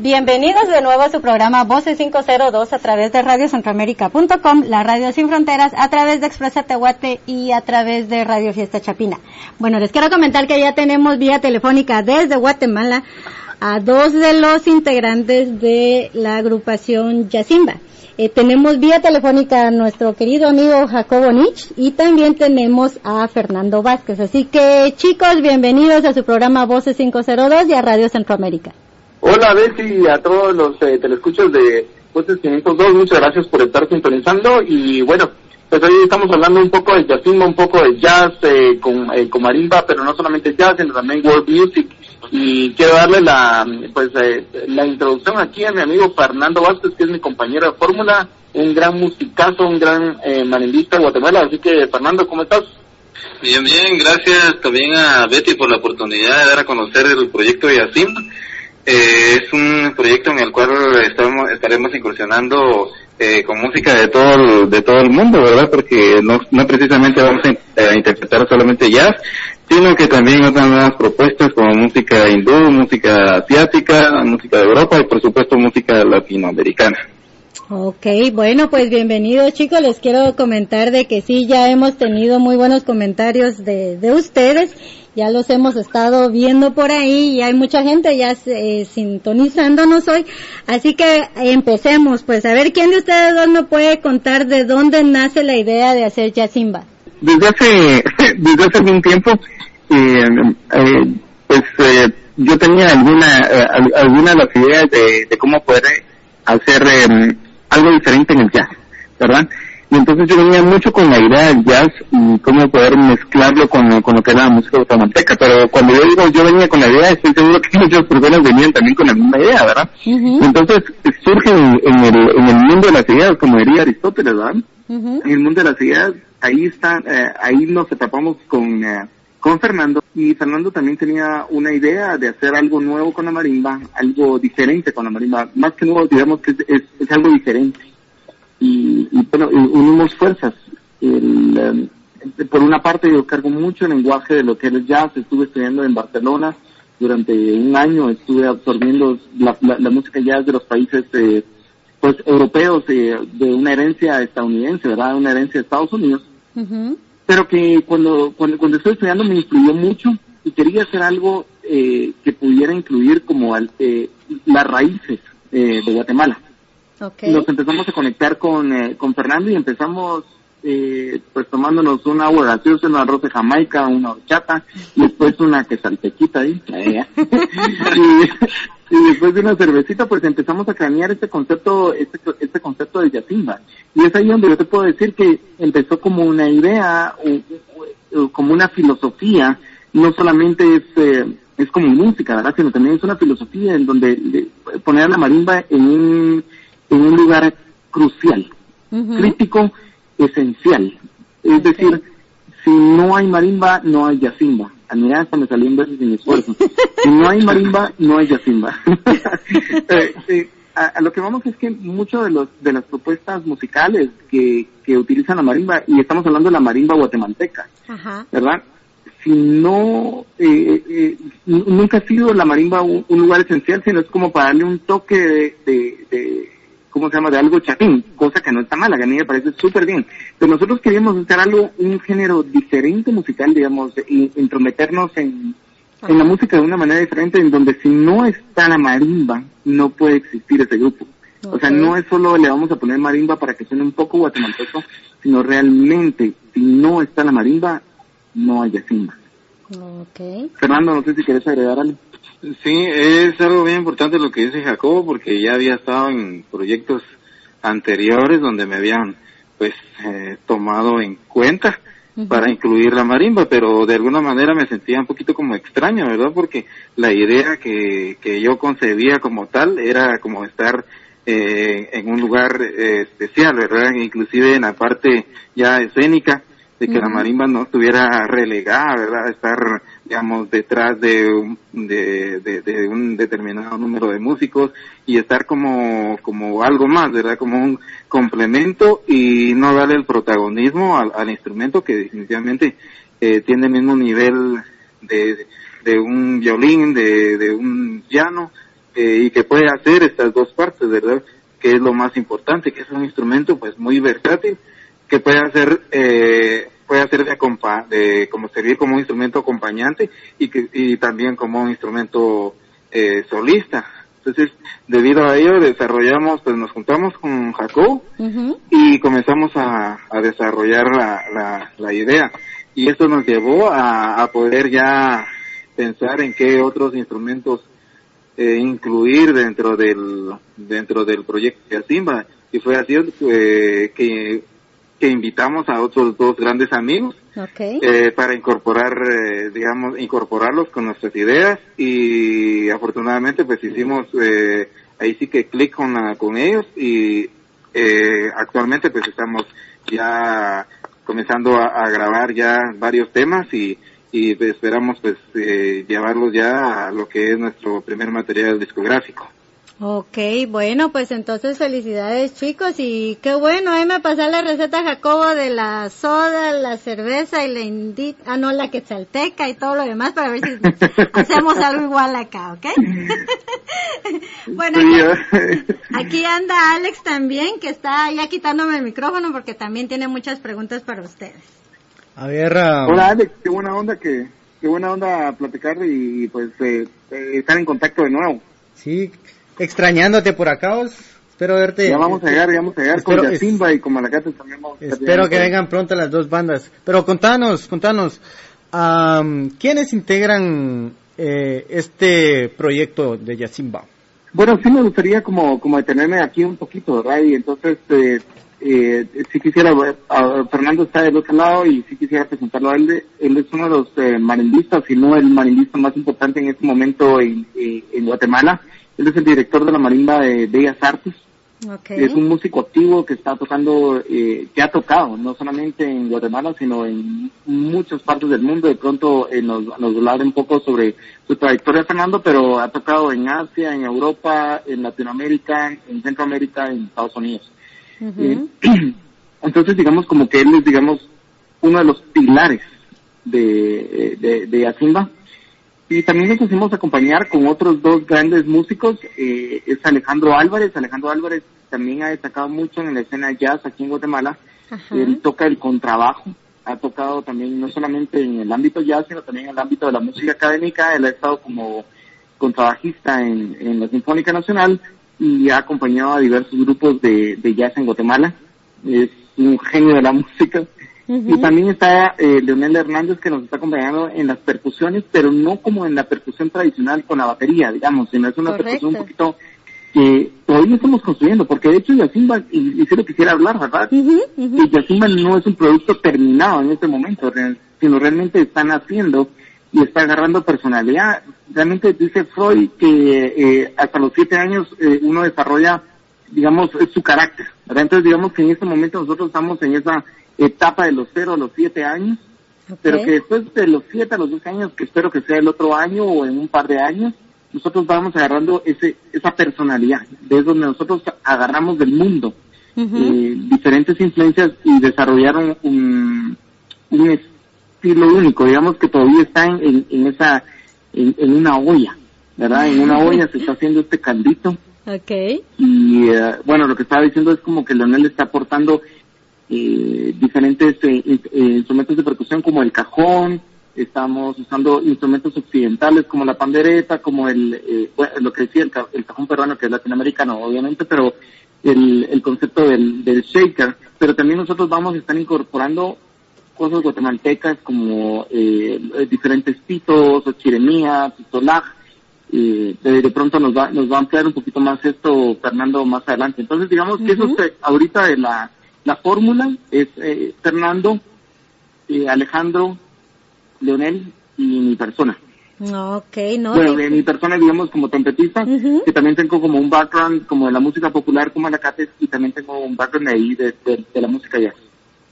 Bienvenidos de nuevo a su programa Voces 502 a través de radiocentroamérica.com, la radio sin fronteras, a través de Expresa Tehuate y a través de Radio Fiesta Chapina. Bueno, les quiero comentar que ya tenemos vía telefónica desde Guatemala a dos de los integrantes de la agrupación Yacimba. Eh, tenemos vía telefónica a nuestro querido amigo Jacobo Nich y también tenemos a Fernando Vázquez. Así que chicos, bienvenidos a su programa Voces 502 y a Radio Centroamérica. Hola Betty y a todos los eh, telescuchos de Voces 502, muchas gracias por estar sintonizando y bueno, pues hoy estamos hablando un poco de jazzismo, un poco de jazz eh, con, eh, con marimba, pero no solamente jazz, sino también world music y quiero darle la pues eh, la introducción aquí a mi amigo Fernando Vázquez, que es mi compañero de fórmula, un gran musicazo, un gran eh, marimbista de Guatemala, así que Fernando, ¿cómo estás? Bien, bien, gracias también a Betty por la oportunidad de dar a conocer el proyecto de Yacim. Eh, es un proyecto en el cual estamos, estaremos incursionando eh, con música de todo el, de todo el mundo, ¿verdad? Porque no, precisamente vamos a, a interpretar solamente jazz, sino que también otras nuevas propuestas como música hindú, música asiática, música de Europa y por supuesto música latinoamericana. Ok, bueno, pues bienvenidos chicos. Les quiero comentar de que sí, ya hemos tenido muy buenos comentarios de ustedes. Ya los hemos estado viendo por ahí y hay mucha gente ya eh, sintonizándonos hoy. Así que empecemos, pues a ver quién de ustedes dos me puede contar de dónde nace la idea de hacer Yacimba. Desde hace, desde hace algún tiempo, eh, eh, pues eh, yo tenía alguna, eh, al- alguna de las ideas de, de cómo poder hacer eh, algo diferente en el jazz, ¿verdad? Y entonces yo venía mucho con la idea del jazz y cómo poder mezclarlo con, con lo que era la música guatemalteca, pero cuando yo digo yo venía con la idea, estoy seguro que muchas personas venían también con la misma idea, ¿verdad? Entonces surge en, en el, en el mundo de las ideas, como diría Aristóteles, ¿verdad? en el mundo de las ideas, ahí está, eh, ahí nos atrapamos con, eh, con Fernando y Fernando también tenía una idea de hacer algo nuevo con la marimba, algo diferente con la marimba, más que nuevo digamos que es, es, es algo diferente y, y bueno, unimos fuerzas. El, eh, por una parte yo cargo mucho el lenguaje de lo que es el jazz, estuve estudiando en Barcelona durante un año, estuve absorbiendo la, la, la música jazz de los países eh, pues europeos eh, de una herencia estadounidense, ¿verdad? Una herencia de Estados Unidos, Ujú. pero que cuando, cuando, cuando estoy estudiando me influyó mucho y quería hacer algo eh, que pudiera incluir como al- eh, las raíces eh, de Guatemala. Ok. Nos empezamos a conectar con, eh, con Fernando y empezamos eh, pues tomándonos una agua gaseosa, una arroz de Jamaica, una horchata y después una quesaltequita ahí. y, y después de una cervecita pues empezamos a cranear este concepto, este, este concepto de Yatimba. Y es ahí donde yo te puedo decir que empezó como una idea, o- o- como una filosofía, no solamente es, eh, es como música, ¿verdad? Sino también es una filosofía en donde poner a la marimba en un, en un lugar crucial, crítico, esencial. Es decir, si no hay marimba, no hay yacimba. A mí hasta me salió un verso sin esfuerzo. Si no hay marimba, no hay yacimba. Eh, eh, a, a lo que vamos es que mucho de los de las propuestas musicales que, que utilizan la marimba, y estamos hablando de la marimba guatemalteca, Ajá. ¿verdad? Si no, eh, eh, nunca ha sido la marimba un, un lugar esencial, sino es como para darle un toque de, de, de, ¿cómo se llama?, de algo chatín, cosa que no está mala, que a mí me parece súper bien. Pero nosotros queríamos hacer algo, un género diferente musical, digamos, y intrometernos en, en la música de una manera diferente, en donde si no está la marimba, no puede existir ese grupo. O sea, no es solo le vamos a poner marimba para que suene un poco guatemalteco, sino realmente, si no está la marimba, no hay yacimba. Ok. Fernando, no sé si quieres agregar algo. Sí, es algo bien importante lo que dice Jacobo porque ya había estado en proyectos anteriores donde me habían pues eh, tomado en cuenta para incluir la marimba, pero de alguna manera me sentía un poquito como extraño, ¿verdad? Porque la idea que, que yo concebía como tal era como estar eh, en un lugar eh, especial, ¿verdad? Inclusive en la parte ya escénica, de que la marimba no estuviera relegada, ¿verdad? Estar, digamos, detrás de un, de, un determinado número de músicos y estar como, como algo más, ¿verdad? Como un complemento y no darle el protagonismo al, al instrumento que definitivamente eh, tiene el mismo nivel de, de un violín, de, de un piano eh, y que puede hacer estas dos partes, ¿verdad? Que es lo más importante, que es un instrumento pues muy versátil, que puede hacer, eh, puede hacer de, acompa de como servir como un instrumento acompañante y que y también como un instrumento eh, solista. Entonces, debido a ello desarrollamos, pues nos juntamos con Jacob y comenzamos a, a desarrollar la, la, la, idea. Y esto nos llevó a, a poder ya pensar en qué otros instrumentos eh, incluir dentro del dentro del proyecto de Asimba y fue así eh, que que invitamos a otros dos grandes amigos eh, para incorporar eh, digamos incorporarlos con nuestras ideas y afortunadamente pues hicimos eh, ahí sí que clic con con ellos y eh, actualmente pues estamos ya comenzando a, a grabar ya varios temas y y esperamos pues eh, llevarlos ya a lo que es nuestro primer material discográfico. Ok, bueno, pues entonces felicidades chicos y qué bueno, ahí me pasó la receta Jacobo de la soda, la cerveza y la indi ah no, la quetzalteca y todo lo demás para ver si hacemos algo igual acá, ¿ok? bueno, aquí, aquí, anda Alex también que está ya quitándome el micrófono porque también tiene muchas preguntas para ustedes. A ver. Um... Hola Alex, qué buena onda que, qué buena onda platicar y pues eh, eh, estar en contacto de nuevo. Sí, extrañándote por acá, os. espero verte. Ya vamos a llegar, ya vamos a llegar espero, con Yasimba y con Malacate también vamos a Espero que vengan pronto las dos bandas. Pero contanos, contanos, um, ¿quiénes integran eh, este proyecto de Yasimba? Bueno, sí me gustaría como, como detenerme aquí un poquito, ¿verdad? Y entonces, eh, eh, si quisiera, uh, Fernando está del otro lado y si quisiera presentarlo a él, él es uno de los eh, marimbistas, si no el marimbista más importante en este momento en, eh, en Guatemala. Él es el director de la marimba de Bellas Artes. Okay. Es un músico activo que está tocando, eh, que ha tocado, no solamente en Guatemala, sino en muchas partes del mundo. De pronto eh, nos, nos hablar un poco sobre su trayectoria, Fernando, pero ha tocado en Asia, en Europa, en Latinoamérica, en Centroamérica, en Estados Unidos. Uh -huh. eh, entonces, digamos, como que él es, digamos, uno de los pilares de, de, de Asimba. Y también nos hicimos acompañar con otros dos grandes músicos, eh, es Alejandro Álvarez. Alejandro Álvarez también ha destacado mucho en la escena jazz aquí en Guatemala. Ajá. Él toca el contrabajo, ha tocado también no solamente en el ámbito jazz, sino también en el ámbito de la música académica. Él ha estado como contrabajista en, en la Sinfónica Nacional y ha acompañado a diversos grupos de, de jazz en Guatemala. Es un genio de la música. Uh -huh. Y también está eh, Leonel Hernández que nos está acompañando en las percusiones, pero no como en la percusión tradicional con la batería, digamos, sino es una Correcto. percusión un poquito que todavía estamos construyendo, porque de hecho Yacimba, y, y sí lo quisiera hablar, ¿verdad? Uh -huh, uh -huh. Que Yacimba no es un producto terminado en este momento, sino realmente están haciendo y está agarrando personalidad. Realmente dice Freud que eh, hasta los siete años eh, uno desarrolla, digamos, su carácter, ¿verdad? Entonces digamos que en este momento nosotros estamos en esa etapa de los cero a los siete años, Ok. pero que después de los siete a los doce años, que espero que sea el otro año o en un par de años, nosotros vamos agarrando ese esa personalidad, de donde nosotros agarramos del mundo Uh -huh. eh, diferentes influencias y desarrollaron un, un estilo único, digamos que todavía está en, en, en esa, en, en una olla, ¿verdad? En una olla se está haciendo este caldito Ok. y eh, bueno, lo que estaba diciendo es como que Leonel está aportando eh, diferentes eh, eh, instrumentos de percusión como el cajón, estamos usando instrumentos occidentales como la pandereta, como el, eh, bueno, lo que decía el, ca- el cajón peruano que es latinoamericano obviamente, pero el, el concepto del, del shaker, pero también nosotros vamos a estar incorporando cosas guatemaltecas como eh, diferentes pitos, o chiremías, pitolaj, eh, de, de pronto nos va, nos va a ampliar un poquito más esto Fernando más adelante. Entonces digamos que eso ahorita de la, la fórmula es eh, Fernando, eh, Alejandro, Leonel y mi persona. Ok, no. bueno, de mi persona digamos como trompetista, que también tengo como un background como de la música popular como Alacates y también tengo un background ahí de, de, de la música jazz.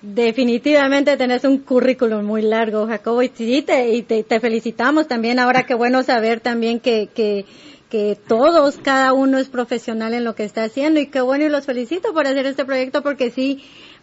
Definitivamente tenés un currículum muy largo, Jacobo, y te, y te, te felicitamos también. Ahora qué bueno saber también que, que, que todos, cada uno es profesional en lo que está haciendo y qué bueno y los felicito por hacer este proyecto porque sí,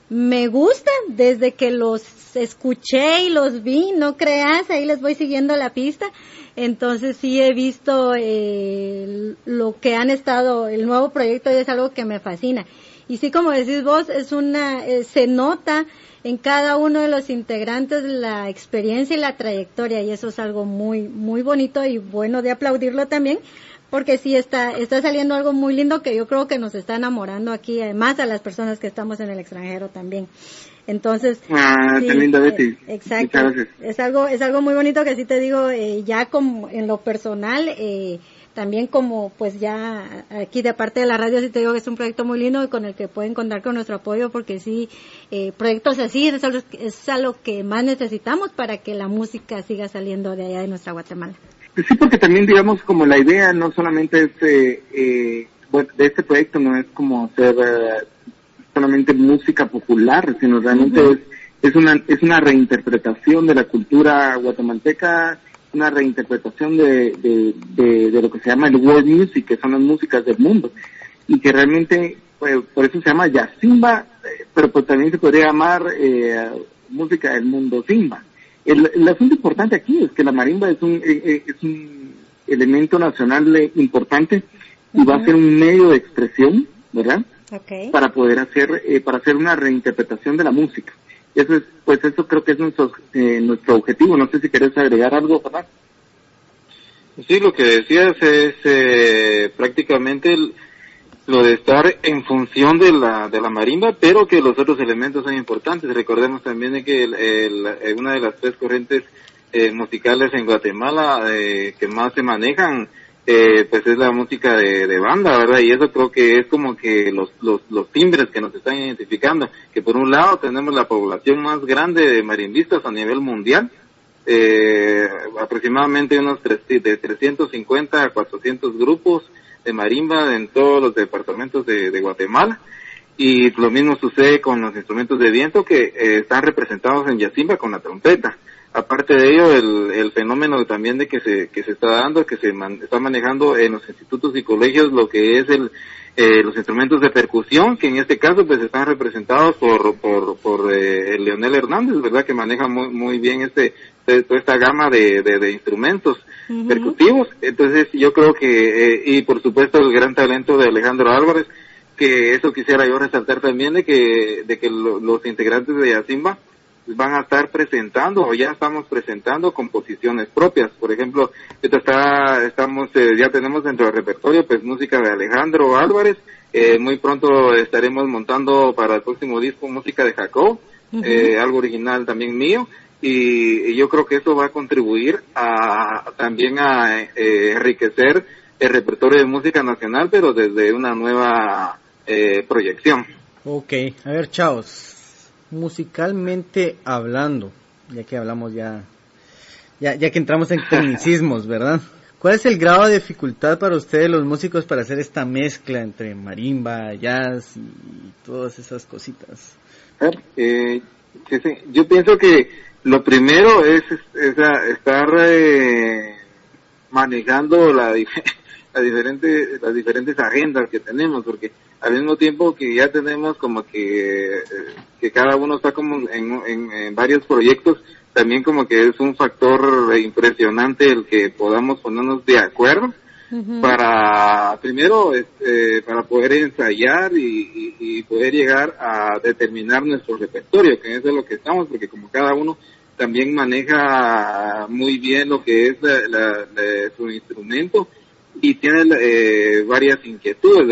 me gusta desde que los escuché y los vi, no creas, ahí les voy siguiendo la pista. Entonces sí he visto eh, lo que han estado, el nuevo proyecto y es algo que me fascina. Y sí, como decís vos, es una, eh, se nota en cada uno de los integrantes la experiencia y la trayectoria y eso es algo muy, muy bonito y bueno de aplaudirlo también porque sí está, está saliendo algo muy lindo que yo creo que nos está enamorando aquí, además a las personas que estamos en el extranjero también. Entonces, ah, sí, linda, Betty. Eh, exacto. Es algo, es algo muy bonito que sí te digo, eh, ya como en lo personal, eh, también como pues ya aquí de parte de la radio sí te digo que es un proyecto muy lindo y con el que pueden contar con nuestro apoyo porque sí, eh, proyectos así es algo, es algo que más necesitamos para que la música siga saliendo de allá de nuestra Guatemala. Sí, porque también digamos como la idea no solamente es eh, eh, de este proyecto no es como hacer eh, solamente música popular, sino realmente es es una es una reinterpretación de la cultura guatemalteca una reinterpretación de, de, de, lo que se llama el world music, que son las músicas del mundo, y que realmente, pues, por eso se llama Yasimba, eh, pero pues también se podría llamar eh, música del mundo Simba. El, el, asunto importante aquí es que la marimba es un, eh, es un elemento nacional importante y va a ser un medio de expresión, ¿verdad? Para poder hacer, para hacer una reinterpretación de la música. Eso es, pues eso creo que es nuestro, eh, nuestro objetivo. No sé si querés agregar algo, Fernando. Sí, lo que decías es eh, prácticamente lo de estar en función de la, de la marimba, pero que los otros elementos son importantes. Recordemos también que el, el, una de las tres corrientes eh, musicales en Guatemala eh, que más se manejan eh, pues es la música de, de, banda, ¿verdad? Y eso creo que es como que los, los, los timbres que nos están identificando, que por un lado tenemos la población más grande de marimbistas a nivel mundial, eh, aproximadamente unos tres, de 350 a 400 grupos de marimba en todos los departamentos de, Guatemala. Y lo mismo sucede con los instrumentos de viento que eh, están representados en Yacimba con la trompeta aparte de ello, el, el fenómeno también de que se, que se está dando, que se está manejando en los institutos y colegios lo que es el, eh, los instrumentos de percusión, que en este caso pues están representados por, por, por eh, Leonel Hernández, ¿verdad? Que maneja muy, muy bien este, toda esta gama de, de, instrumentos percutivos. Entonces yo creo que, eh, y por supuesto el gran talento de Alejandro Álvarez, que eso quisiera yo resaltar también de que, de que los integrantes de Yacimba, van a estar presentando o ya estamos presentando composiciones propias. Por ejemplo, está, estamos, eh, ya tenemos dentro del repertorio pues música de Alejandro Álvarez. Eh, muy pronto estaremos montando para el próximo disco música de Jacob, eh, algo original también mío. Y, yo creo que eso va a contribuir a también a enriquecer el repertorio de música nacional, pero desde una nueva proyección. Ok, a ver, chavos musicalmente hablando, ya que hablamos ya, ya, ya que entramos en tecnicismos, ¿verdad? ¿Cuál es el grado de dificultad para ustedes los músicos para hacer esta mezcla entre marimba, jazz y todas esas cositas? Eh, yo pienso que lo primero es, estar eh, manejando la, la diferente, las diferentes agendas que tenemos, porque al mismo tiempo que ya tenemos como que, que cada uno está como en, en, varios proyectos, también como que es un factor impresionante el que podamos ponernos de acuerdo para, primero, este, para poder ensayar y, y, poder llegar a determinar nuestro repertorio, que eso es lo que estamos, porque como cada uno también maneja muy bien lo que es la, su instrumento y tiene eh, varias inquietudes,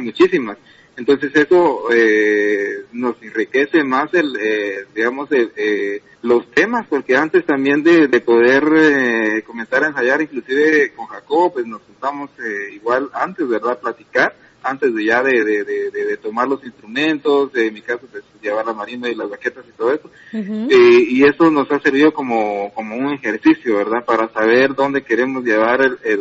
muchísimas. Entonces eso eh, nos enriquece más el, eh, digamos, eh, los temas, porque antes también de, poder eh, comenzar a ensayar, inclusive con Jacob, pues nos juntamos igual antes, ¿verdad?, platicar, antes de ya de, de, tomar los instrumentos, en mi caso, pues llevar la marina y las baquetas y todo eso. y eso nos ha servido como, como un ejercicio, ¿verdad?, para saber dónde queremos llevar el, el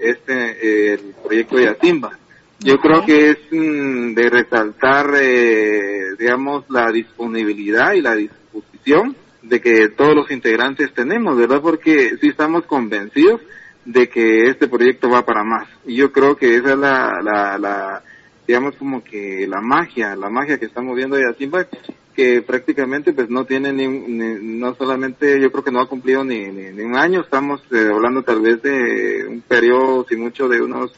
este, el proyecto de Asimba. Yo creo que es mm, de resaltar, eh, digamos, la disponibilidad y la disposición de que todos los integrantes tenemos, ¿verdad? Porque sí estamos convencidos de que este proyecto va para más. Y yo creo que esa es la, la, digamos como que la magia, la magia que está moviendo Yacimba, que prácticamente pues no tiene ni, no solamente, yo creo que no ha cumplido ni, ni, un año, estamos eh, hablando tal vez de un periodo, si mucho, de unos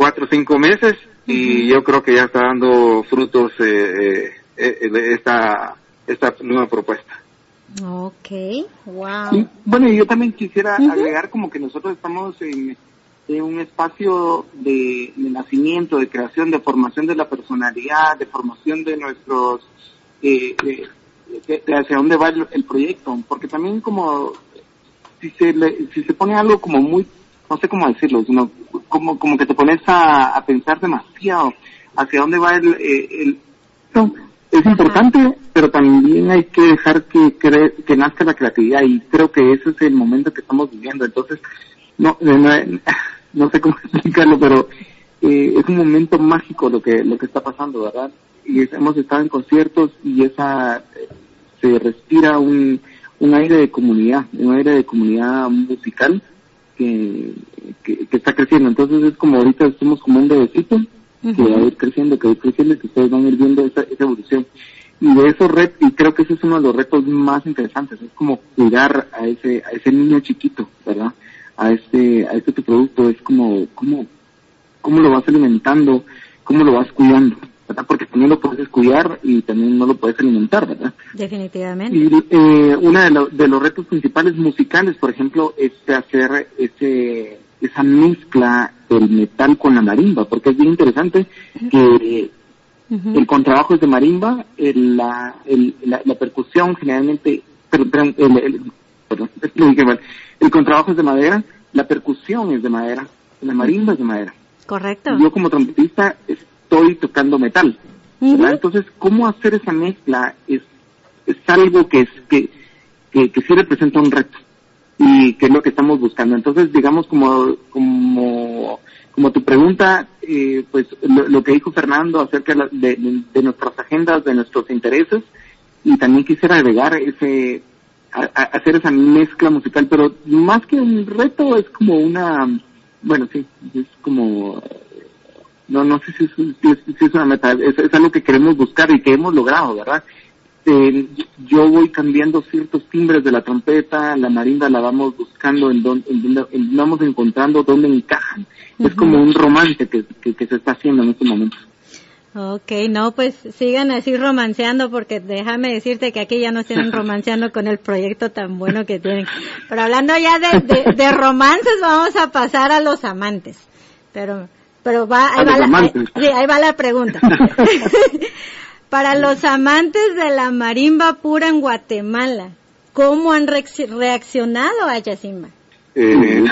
cuatro o cinco meses, y yo creo que ya está dando frutos eh, eh, esta, esta nueva propuesta. Ok, wow. bueno, yo también quisiera agregar como que nosotros estamos en, un espacio de, nacimiento, de creación, de formación de la personalidad, de formación de nuestros, eh, de, hacia dónde va el, proyecto, porque también como si se si se pone algo como muy, no sé cómo decirlo, sino como como que te pones a, pensar demasiado hacia dónde va el, eh, el, es importante, pero también hay que dejar que que nazca la creatividad y creo que ese es el momento que estamos viviendo. Entonces, no, no, sé cómo explicarlo, pero eh, es un momento mágico lo que lo que está pasando, ¿verdad? Y hemos estado en conciertos y esa se respira un, un aire de comunidad, un aire de comunidad musical que, que, está creciendo. Entonces es como ahorita somos como un bebecito que va a ir creciendo, que va a ir creciendo y que ustedes van a ir viendo esa, evolución. Y de esos retos, y creo que ese es uno de los retos más interesantes, es como cuidar a ese, a ese niño chiquito, ¿verdad? A este, a este tu producto, es como, cómo, cómo lo vas alimentando, cómo lo vas cuidando, ¿verdad? Porque también lo puedes cuidar y también no lo puedes alimentar, ¿verdad? Definitivamente. Y eh, uno de, de los retos principales musicales, por ejemplo, es hacer ese esa mezcla del metal con la marimba, porque es bien interesante que el contrabajo es de marimba, el, la, el, la, percusión generalmente, perdón, el, el contrabajo es de madera, la percusión es de madera, la marimba es de madera. Correcto. Yo como trompetista estoy tocando metal, Entonces, ¿cómo hacer esa mezcla? Es, es algo que, es, que, que, que sí representa un reto y qué es lo que estamos buscando. Entonces, digamos, como, como, como tu pregunta, eh, pues lo, que dijo Fernando acerca de, de, nuestras agendas, de nuestros intereses, y también quisiera agregar ese, hacer esa mezcla musical, pero más que un reto es como una, bueno, sí, es como, no, no sé si es, si es, una meta, es, es, algo que queremos buscar y que hemos logrado, ¿verdad? eh, yo voy cambiando ciertos timbres de la trompeta, la marimba la vamos buscando en donde, vamos encontrando dónde encajan. Es como un romance que, que, se está haciendo en este momento. Ok, no, pues sigan así romanceando porque déjame decirte que aquí ya no están romanceando con el proyecto tan bueno que tienen. Pero hablando ya de, de, romances, vamos a pasar a los amantes. Pero, pero va, ahí, va la, sí, ahí va la pregunta. Para los amantes de la marimba pura en Guatemala, ¿cómo han reaccionado a Yacimba? Eh,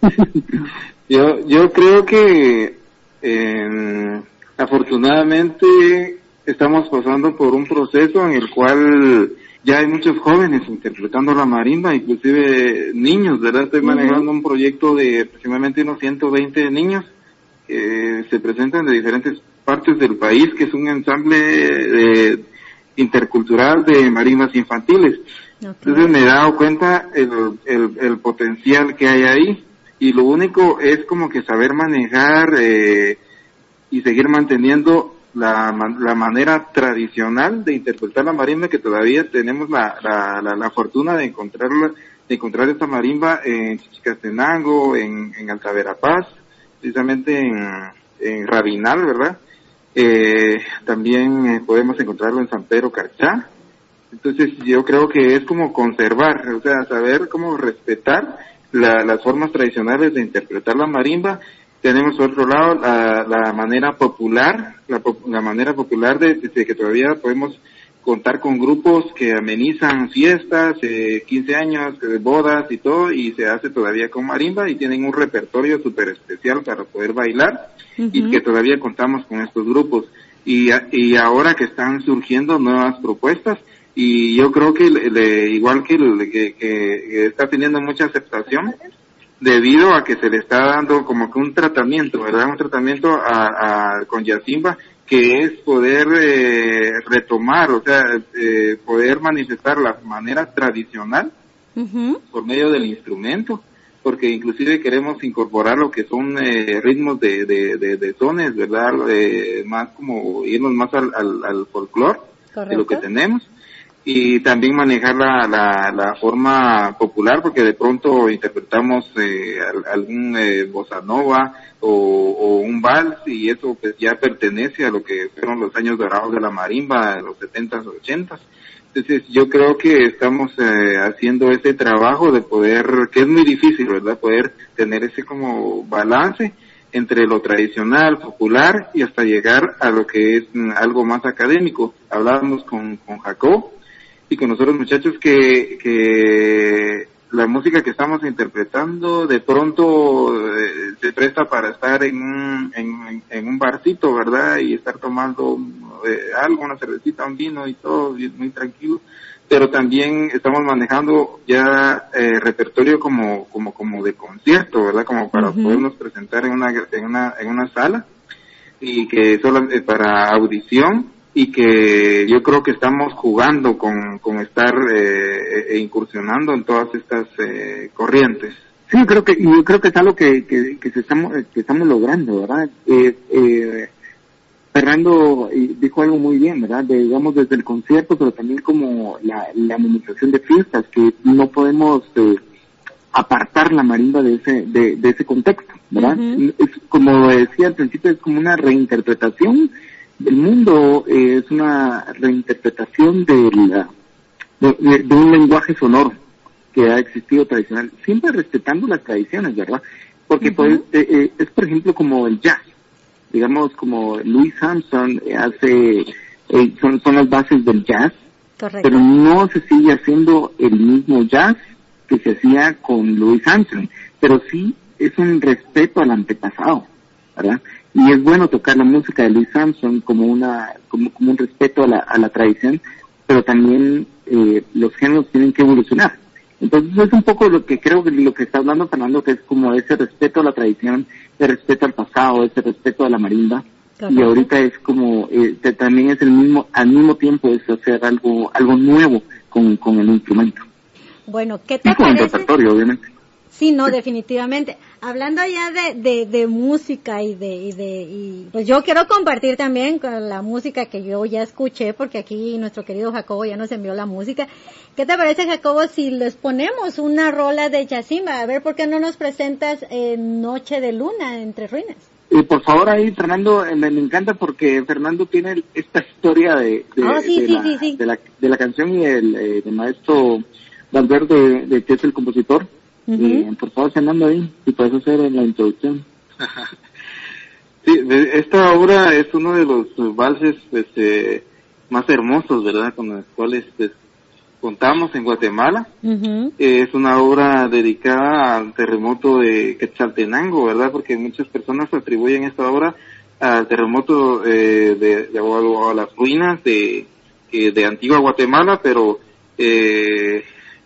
yo, yo creo que eh, afortunadamente estamos pasando por un proceso en el cual ya hay muchos jóvenes interpretando la marimba, inclusive niños, ¿verdad? Estoy manejando un proyecto de aproximadamente unos 120 niños que se presentan de diferentes partes del país, que es un ensamble intercultural de marimbas infantiles. Entonces me he dado cuenta el, el, potencial que hay ahí y lo único es como que saber manejar eh, y seguir manteniendo la, la manera tradicional de interpretar la marimba que todavía tenemos la, la, la, fortuna de encontrarla de encontrar esta marimba en Chichicastenango, en, en Alta precisamente en, en Rabinal, ¿verdad? Eh, también eh, podemos encontrarlo en San Pedro Carchá. Entonces yo creo que es como conservar, o sea, saber cómo respetar las formas tradicionales de interpretar la marimba. Tenemos por otro lado la, manera popular, la, manera popular de, que todavía podemos contar con grupos que amenizan fiestas, eh, 15 años, eh, bodas y todo, y se hace todavía con marimba y tienen un repertorio súper especial para poder bailar y que todavía contamos con estos grupos. Y, y ahora que están surgiendo nuevas propuestas, y yo creo que igual que, que, que, está teniendo mucha aceptación debido a que se le está dando como que un tratamiento, ¿verdad? Un tratamiento a, a con Yacimba que es poder eh, retomar, o sea, eh, poder manifestar la manera tradicional por medio del instrumento porque inclusive queremos incorporar lo que son eh, ritmos de, de, de, de sones, ¿verdad? Eh, más como irnos más al, al, al folclore de lo que tenemos y también manejar la, la, la, forma popular porque de pronto interpretamos eh, algún eh, bossa nova o, o, un vals y eso pues ya pertenece a lo que fueron los años dorados de la marimba, de los 70s, 80s. Entonces yo creo que estamos eh, haciendo ese trabajo de poder, que es muy difícil, ¿verdad? Poder tener ese como balance entre lo tradicional, popular y hasta llegar a lo que es mm, algo más académico. Hablábamos con, con Jacob y con nosotros muchachos que, que la música que estamos interpretando de pronto eh, se presta para estar en un, en, en, un barcito, ¿verdad? Y estar tomando eh, algo, una cervecita, un vino y todo, muy tranquilo. Pero también estamos manejando ya eh, repertorio como, como, como de concierto, ¿verdad? Como para podernos presentar en una, en una, en una sala y que solo para audición y que yo creo que estamos jugando con, con estar eh, e incursionando en todas estas eh, corrientes. Sí, creo que yo creo que es algo que, que, que, estamos, que estamos logrando, ¿verdad? Eh, eh, Fernando dijo algo muy bien, ¿verdad? De, digamos desde el concierto, pero también como la, la administración de fiestas, que no podemos eh, apartar la marimba de ese, de, de ese contexto, ¿verdad? Es como decía al principio, es como una reinterpretación el mundo es una reinterpretación de, de, un lenguaje sonoro que ha existido tradicional, siempre respetando las tradiciones, ¿verdad? Porque pues, eh, eh, es, por ejemplo, como el jazz. Digamos, como Louis Armstrong hace, eh, son, son las bases del jazz, pero no se sigue haciendo el mismo jazz que se hacía con Louis Armstrong, pero sí es un respeto al antepasado, ¿verdad? Y es bueno tocar la música de Louis Armstrong como una como, como un respeto a la, a la tradición pero también eh, los géneros tienen que evolucionar. Entonces es un poco lo que creo que lo que está hablando Fernando que es como ese respeto a la tradición ese respeto al pasado ese respeto a la marimba y ahorita es como eh, también es el mismo al mismo tiempo es hacer algo algo nuevo con, con el instrumento. Bueno qué te y con el repertorio obviamente Sí, no, definitivamente. Hablando ya de, de, de música y de, y de y pues yo quiero compartir también con la música que yo ya escuché, porque aquí nuestro querido Jacobo ya nos envió la música. ¿Qué te parece, Jacobo, si les ponemos una rola de Yacimba? A ver, ¿por qué no nos presentas Noche de Luna entre ruinas? Y por favor ahí, Fernando, eh, me, encanta porque Fernando tiene esta historia de, de, oh, sí, de, sí, la, sí, de, la, de la canción y el, eh, maestro Valverde, de, que es el compositor. Y, por favor, Fernando, ahí, si puedes hacer la introducción. sí, esta obra es uno de los valses eh, más hermosos, ¿verdad? Con los cuales pues, contamos en Guatemala. es una obra dedicada al terremoto de Quetzaltenango, ¿verdad? Porque muchas personas atribuyen esta obra al terremoto eh, de, de, a las ruinas de, de Antigua Guatemala, pero eh,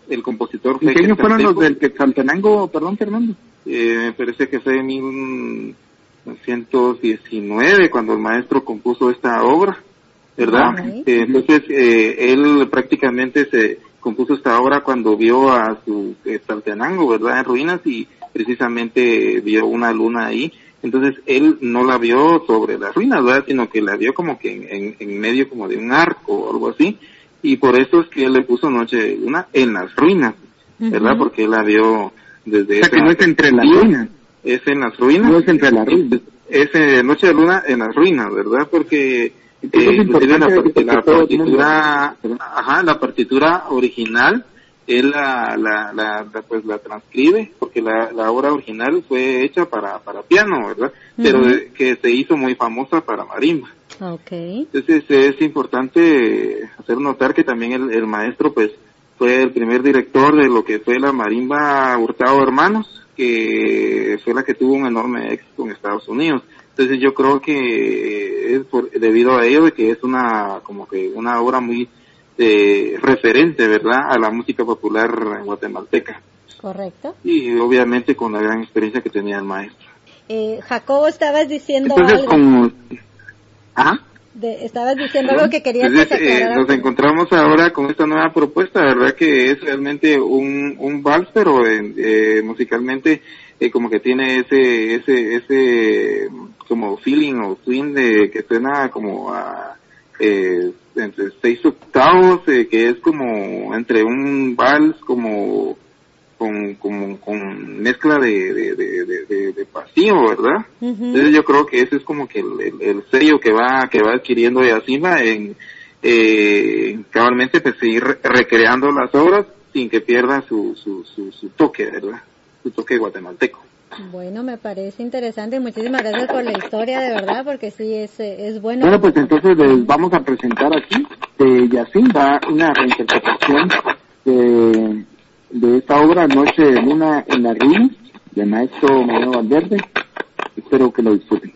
el compositor fue... ¿Qué año fueron los del Quetzaltenango, perdón, Fernando? Eh, me parece que fue en 1919 cuando el maestro compuso esta obra, ¿verdad? Eh, entonces, eh, él prácticamente se compuso esta obra cuando vio a su Quetzaltenango, ¿verdad? En ruinas y precisamente vio una luna ahí. Entonces, él no la vio sobre las ruinas, ¿verdad? Sino que la vio como que en, en medio como de un arco o algo así y por eso es que él le puso Noche de Luna en las ruinas, ¿verdad? Porque él la vio desde... O sea, que no es entre las ruinas. Es en las ruinas. No es entre las ruinas. Es, eh, Noche de Luna en las ruinas, ¿verdad? Porque eh, la, la, partitura, ajá, la partitura original, él la, la, la, pues la transcribe, porque la, la obra original fue hecha para, para piano, ¿verdad? Pero que se hizo muy famosa para marimba. Okay. Entonces es importante hacer notar que también el, el, maestro pues fue el primer director de lo que fue la marimba Hurtado Hermanos, que fue la que tuvo un enorme éxito en Estados Unidos. Entonces yo creo que es por, debido a ello de que es una como que una obra muy eh, referente, ¿verdad?, a la música popular guatemalteca. Correcto. Y obviamente con la gran experiencia que tenía el maestro. Eh, Jacobo, estabas diciendo Entonces, algo. Como... ¿Ah? estabas diciendo algo que querías que eh, nos encontramos ahora con esta nueva propuesta, verdad que es realmente un, un vals, pero eh, musicalmente eh, como que tiene ese ese ese como feeling o swing de que suena como a eh, entre seis octavos, eh, que es como entre un vals como con, con, con mezcla de, de, de, de, pasivo, ¿verdad? Entonces yo creo que ese es como que el, el, sello que va que va adquiriendo Yacima en eh, cabalmente pues seguir recreando las obras sin que pierda su, su, su, su toque, ¿verdad? Su toque guatemalteco. Bueno, me parece interesante. Muchísimas gracias por la historia, de verdad, porque sí, es, es bueno. Bueno, pues entonces les vamos a presentar aquí de Yacinda una reinterpretación de, de esta obra Noche de Luna en la Ruina, de maestro Manuel Valverde. Espero que lo disfruten.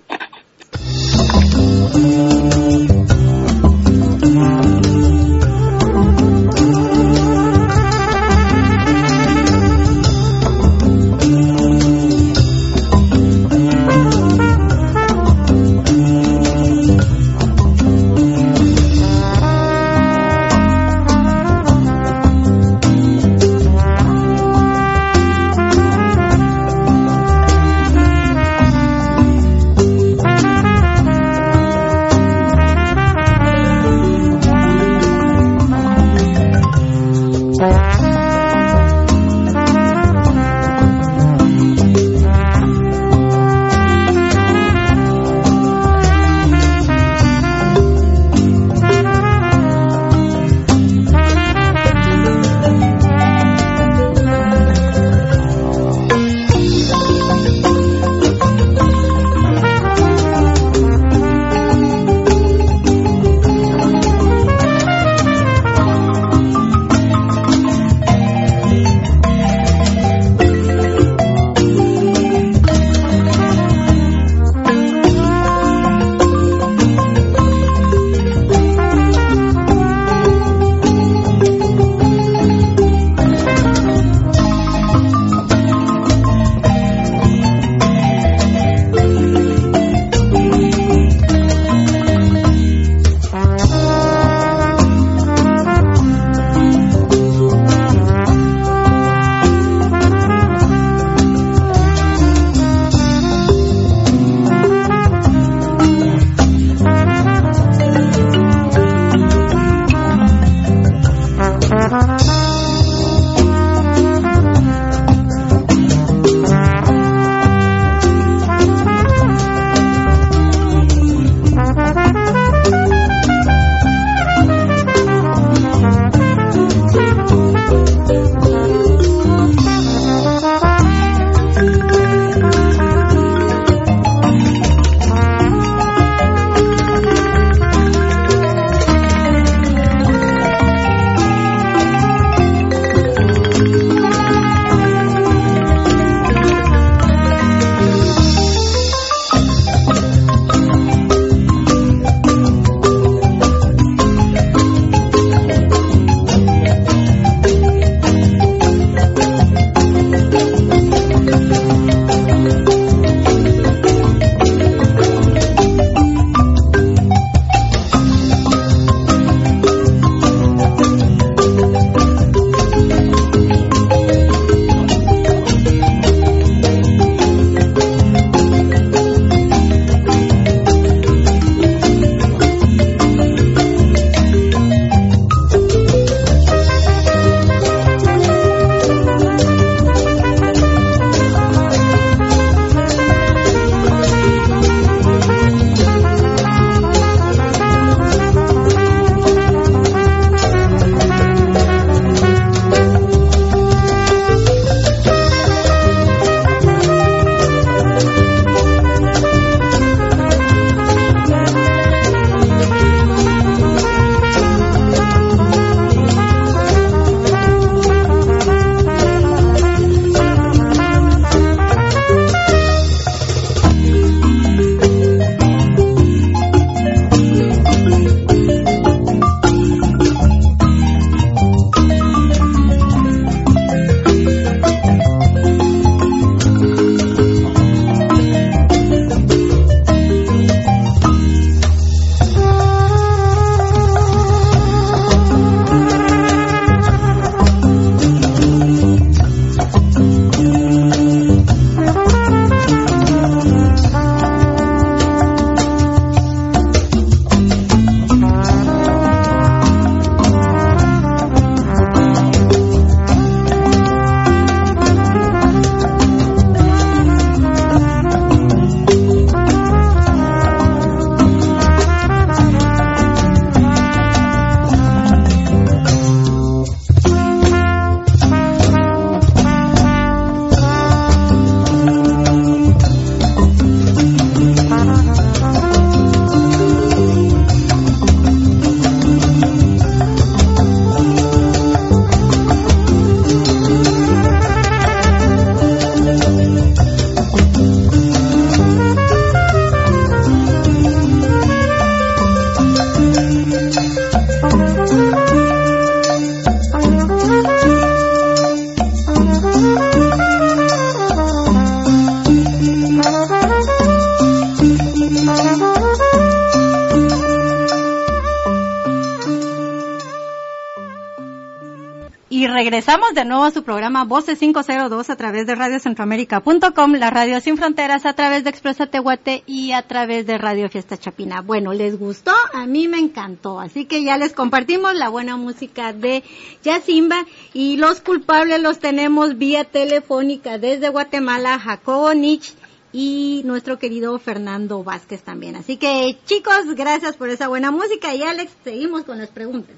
Regresamos de nuevo a su programa Voces 502 a través de radiocentroamérica.com, la radio sin fronteras a través de Expresa Tehuate y a través de Radio Fiesta Chapina. Bueno, ¿les gustó? A mí me encantó. Así que ya les compartimos la buena música de Yacimba y los culpables los tenemos vía telefónica desde Guatemala, Jacobo Nich y nuestro querido Fernando Vázquez también. Así que chicos, gracias por esa buena música y Alex, seguimos con las preguntas.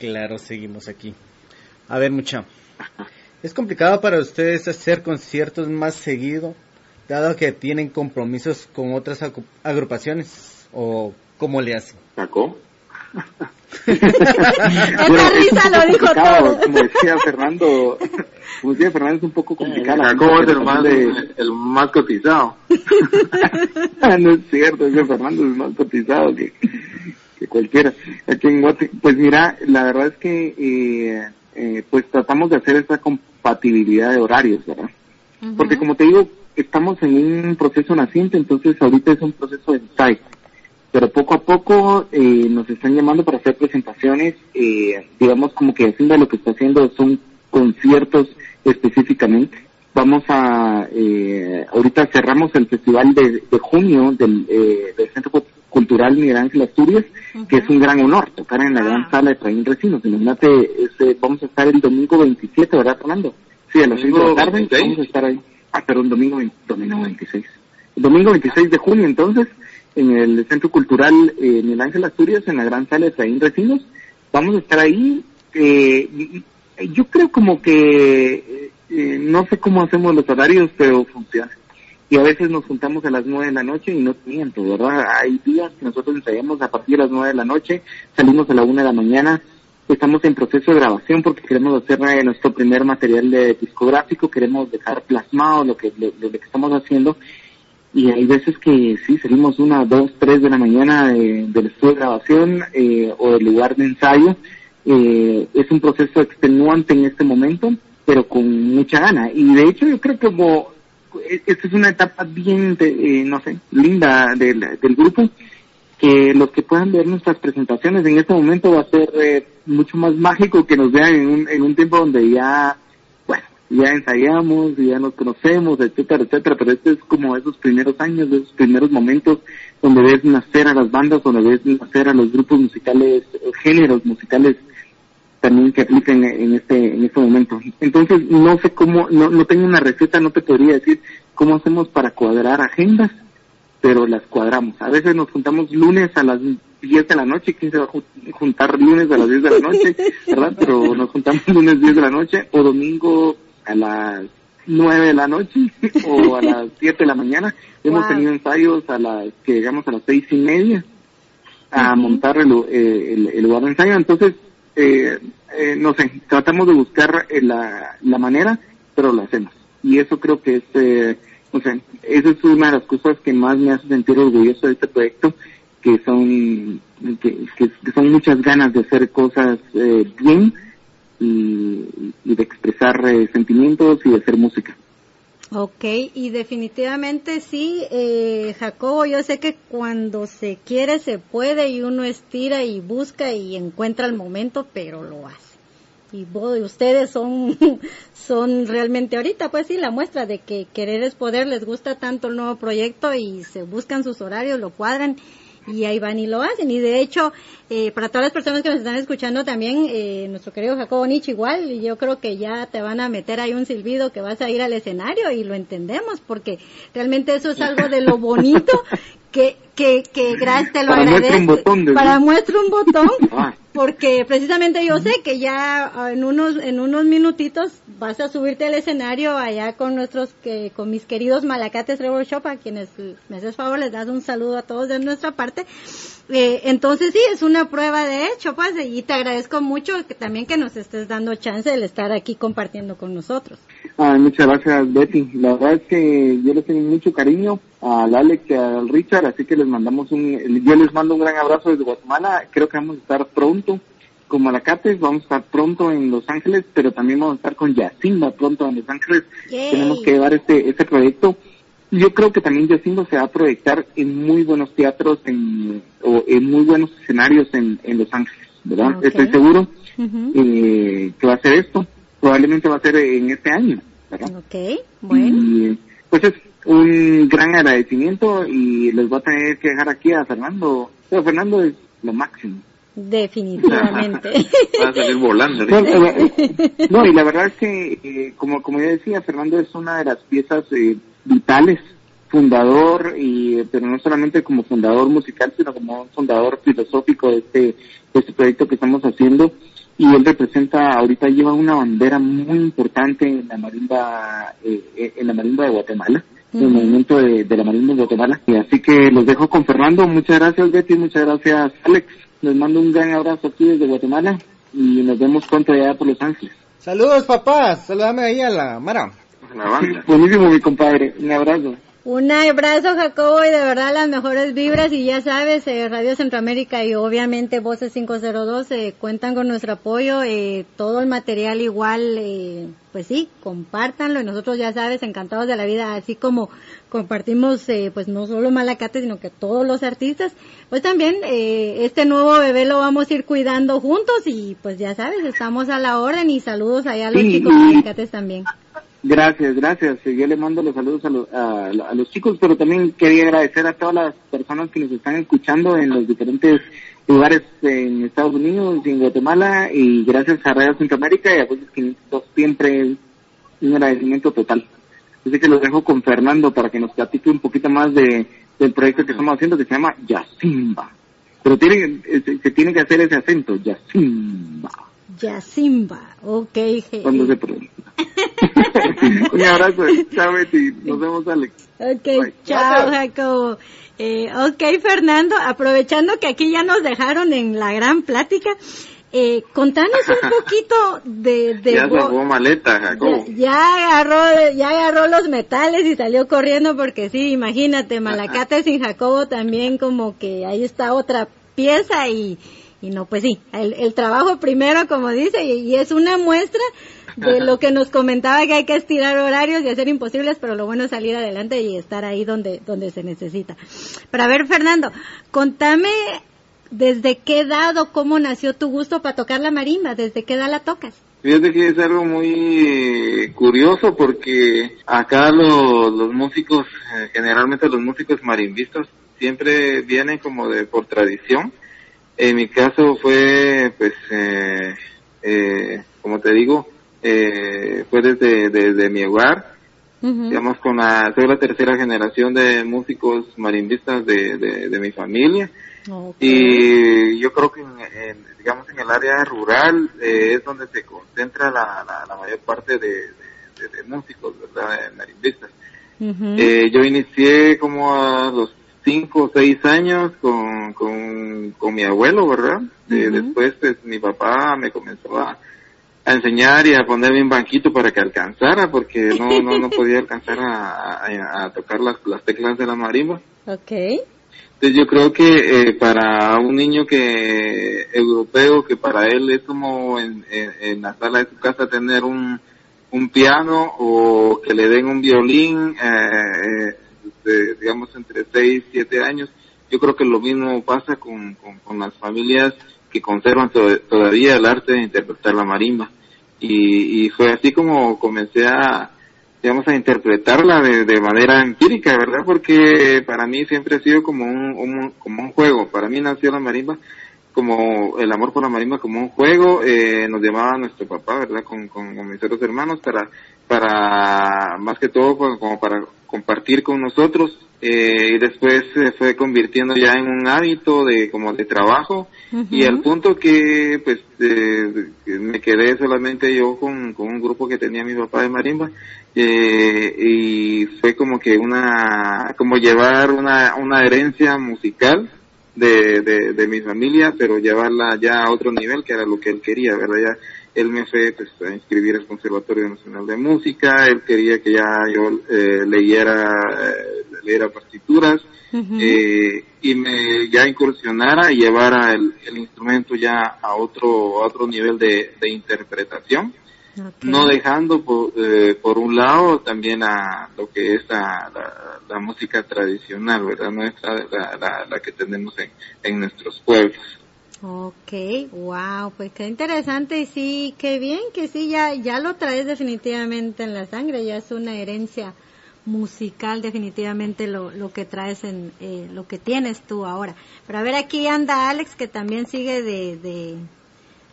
Claro, seguimos aquí. A ver, mucha. ¿Es complicado para ustedes hacer conciertos más seguido, dado que tienen compromisos con otras agrupaciones? ¿O cómo le hacen? ¿Sacó? Esa risa lo dijo todo. Como decía Fernando, como decía Fernando, es un poco complicado. Sacó es el más, el más cotizado. no es cierto, ese Fernando es más cotizado que, que cualquiera. Aquí en Guate, pues mira, la verdad es que... Eh, eh, pues tratamos de hacer esa compatibilidad de horarios, ¿verdad? Porque como te digo, estamos en un proceso naciente, entonces ahorita es un proceso de ensayo. Pero poco a poco eh, nos están llamando para hacer presentaciones, eh, digamos como que de lo que está haciendo son conciertos específicamente. Vamos a, eh, ahorita cerramos el festival de, junio del, del Centro Cultural Miguel Ángel Asturias, que es un gran honor tocar en la gran ah. sala de Traín Recinos. Imagínate, este, vamos a estar el domingo 27, ¿verdad, Fernando? Sí, a las 5 de la tarde vamos a estar ahí. Ah, perdón, domingo, domingo 26. El domingo 26 de junio, entonces, en el Centro Cultural eh, Miguel Ángel Asturias, en la gran sala de Traín Recinos, vamos a estar ahí. Eh, yo creo como que, eh, no sé cómo hacemos los horarios, pero funciona y a veces nos juntamos a las nueve de la noche y no te miento, ¿verdad? Hay días que nosotros ensayamos a partir de las nueve de la noche, salimos a la una de la mañana, estamos en proceso de grabación porque queremos hacer eh, nuestro primer material de discográfico, queremos dejar plasmado lo que, lo, que estamos haciendo y hay veces que sí, salimos una, dos, tres de la mañana del estudio de grabación eh, o del lugar de ensayo. Eh, es un proceso extenuante en este momento, pero con mucha gana. Y de hecho yo creo que como esta es una etapa bien, eh, no sé, linda del, del grupo, que los que puedan ver nuestras presentaciones en este momento va a ser eh, mucho más mágico que nos vean en un, en un tiempo donde ya, bueno, ya ensayamos, ya nos conocemos, etcétera, etcétera, pero este es como esos primeros años, esos primeros momentos donde ves nacer a las bandas, donde ves nacer a los grupos musicales, géneros musicales también que apliquen en este en este momento. Entonces, no sé cómo, no, no tengo una receta, no te podría decir cómo hacemos para cuadrar agendas, pero las cuadramos. A veces nos juntamos lunes a las 10 de la noche, ¿quién se va a juntar lunes a las 10 de la noche? ¿Verdad? Pero nos juntamos lunes 10 de la noche o domingo a las 9 de la noche o a las 7 de la mañana. Hemos tenido ensayos a las que llegamos a las seis y media a montar el, el, el lugar de ensayo. Entonces, eh, eh, no sé, tratamos de buscar eh, la, la manera, pero lo hacemos. Y eso creo que es, eh, no sé, esa es una de las cosas que más me hace sentir orgulloso de este proyecto, que son, que, son muchas ganas de hacer cosas eh, bien y, y, de expresar sentimientos y de hacer música. Ok, y definitivamente sí, eh, Jacobo, yo sé que cuando se quiere se puede y uno estira y busca y encuentra el momento, pero lo hace. Y vos, ustedes son, son realmente ahorita, pues sí, la muestra de que querer es poder, les gusta tanto el nuevo proyecto y se buscan sus horarios, lo cuadran y ahí van y lo hacen. Y de hecho, eh, para todas las personas que nos están escuchando también, eh, nuestro querido Jacobo Nich igual, y yo creo que ya te van a meter ahí un silbido que vas a ir al escenario y lo entendemos, porque realmente eso es algo de lo bonito que, que, que gracias te lo para agradezco. Un para muestra un botón. Porque precisamente yo sé que ya ah, en unos en unos minutitos vas a subirte al escenario allá con nuestros que con mis queridos Malacates Trevor Shop a quienes me haces favor les das un saludo a todos de nuestra parte. Eh, entonces sí es una prueba de hecho pues y te agradezco mucho que también que nos estés dando chance de estar aquí compartiendo con nosotros. Muchas gracias Betty. La verdad es que yo les tengo mucho cariño al Alex y al Richard así que les mandamos un yo les mando un gran abrazo desde Guatemala creo que vamos a estar pronto con Malacates, vamos a estar pronto en Los Ángeles, pero también vamos a estar con Yacimba pronto en Los Ángeles. Tenemos que llevar este, este proyecto yo creo que también Yacindo se va a proyectar en muy buenos teatros en, o en muy buenos escenarios en, en Los Ángeles, ¿verdad? Estoy seguro eh, que va a ser esto. Probablemente va a ser en este año, ¿verdad? Ok, bueno. Y pues es un gran agradecimiento y les voy a tener que dejar aquí a Fernando. Pero Fernando es lo máximo. Definitivamente. Va a salir volando. No, eh, no, y la verdad es que, eh, como, como ya decía, Fernando es una de las piezas eh, vitales, fundador, y pero no solamente como fundador musical, sino como un fundador filosófico de este, de este proyecto que estamos haciendo. Y él representa, ahorita lleva una bandera muy importante en la marimba, eh, eh, en la marimba de Guatemala, en el Ujú. movimiento de, de la marimba de Guatemala. Y así que los dejo con Fernando. Muchas gracias, Betty. Muchas gracias, Alex. Les mando un gran abrazo aquí desde Guatemala y nos vemos pronto allá por Los Ángeles. Saludos, papás. Saludame ahí a la Mara. La banda. Buenísimo, mi compadre. Un abrazo. Un abrazo, Jacobo, y de verdad las mejores vibras. Y ya sabes, eh, Radio Centroamérica y obviamente Voces 502 eh, cuentan con nuestro apoyo. Eh, todo el material igual, eh, pues sí, compártanlo. Y nosotros, ya sabes, encantados de la vida, así como compartimos, eh, pues no solo Malacate, sino que todos los artistas. Pues también eh, este nuevo bebé lo vamos a ir cuidando juntos. Y pues ya sabes, estamos a la orden. Y saludos allá a los chicos Malacates también. Gracias, gracias. Eh, Yo le mando los saludos a, los- a, los chicos, pero también quería agradecer a todas las personas que nos están escuchando en los diferentes lugares en Estados Unidos y en Guatemala y gracias a Radio Centroamérica y a Voces 502 siempre un agradecimiento total. Así que los dejo con Fernando para que nos platique un poquito más de, del proyecto que estamos haciendo que se llama Yacimba. Pero tiene, eh, se, se tiene que hacer ese acento, Yacimba, Yacimba, ok. cuando se un abrazo, chao Betty, nos vemos Alex. Ok, Bye. chao Jacobo. Eh, ok, Fernando, aprovechando que aquí ya nos dejaron en la gran plática, eh, contanos un poquito de... de Ya sacó maleta, Jacobo. ya, ya agarró, ya agarró los metales y salió corriendo porque sí, imagínate, Malacate sin Jacobo también como que ahí está otra pieza y, y no, pues sí, el, el trabajo primero como dice y, es una muestra de lo que nos comentaba que hay que estirar horarios y hacer imposibles, pero lo bueno es salir adelante y estar ahí donde, donde se necesita. Pero a ver, Fernando, contame desde qué edad o cómo nació tu gusto para tocar la marimba, desde qué edad la tocas. Fíjate que es algo muy eh, curioso porque acá los, los músicos, eh, generalmente los músicos marimbistas, siempre vienen como de por tradición. En mi caso fue, pues, eh, eh, como te digo, eh, fue desde, desde mi hogar. Digamos, con la, soy la tercera generación de músicos marimbistas de, de, de mi familia. Y yo creo que, en, en, digamos, en el área rural eh, es donde se concentra la, la, la mayor parte de, de, de músicos, ¿verdad? De marimbistas. Eh, yo inicié como a los cinco o seis años con, con, con mi abuelo, ¿verdad? Eh. Después, pues, mi papá me comenzó a, a enseñar y a ponerme un banquito para que alcanzara, porque no, no, no podía alcanzar a, a, a tocar las, las teclas de la marimba. Ok. Entonces yo creo que eh, para un niño que europeo, que para él es como en, en, en la sala de su casa tener un, un piano o que le den un violín, eh, de, digamos entre 6, 7 años, yo creo que lo mismo pasa con, con, las familias que conservan to- todavía el arte de interpretar la marimba. Y, y fue así como comencé a, digamos, a interpretarla de, manera empírica, ¿verdad? Porque para mí siempre ha sido como un, un- como un juego. Para mí nació la marimba como el amor por la marimba como un juego. Eh, nos llamaba nuestro papá, ¿verdad? Con, con, con mis otros hermanos para, para, más que todo, pues, como para compartir con nosotros. Eh, y después se fue convirtiendo ya en un hábito de, como de trabajo. Y al punto que pues eh, me quedé solamente yo con, con un grupo que tenía mi papá de marimba eh, y fue como que una como llevar una, una herencia musical de, de, de mi familia pero llevarla ya a otro nivel que era lo que él quería verdad ya él me fue pues, a inscribir al Conservatorio Nacional de Música él quería que ya yo eh, leyera eh, leyera partituras eh, y me ya incursionara y llevara el, el instrumento ya a otro a otro nivel de, de interpretación no dejando por, eh, por un lado también a lo que es la, la, música tradicional, ¿verdad? Nuestra, la, la, que tenemos en, en nuestros pueblos. Ok, wow, pues qué interesante y sí, qué bien que sí, ya, ya lo traes definitivamente en la sangre, ya es una herencia musical definitivamente lo, lo que traes en eh, lo que tienes tú ahora. Pero a ver, aquí anda Alex que también sigue de, de,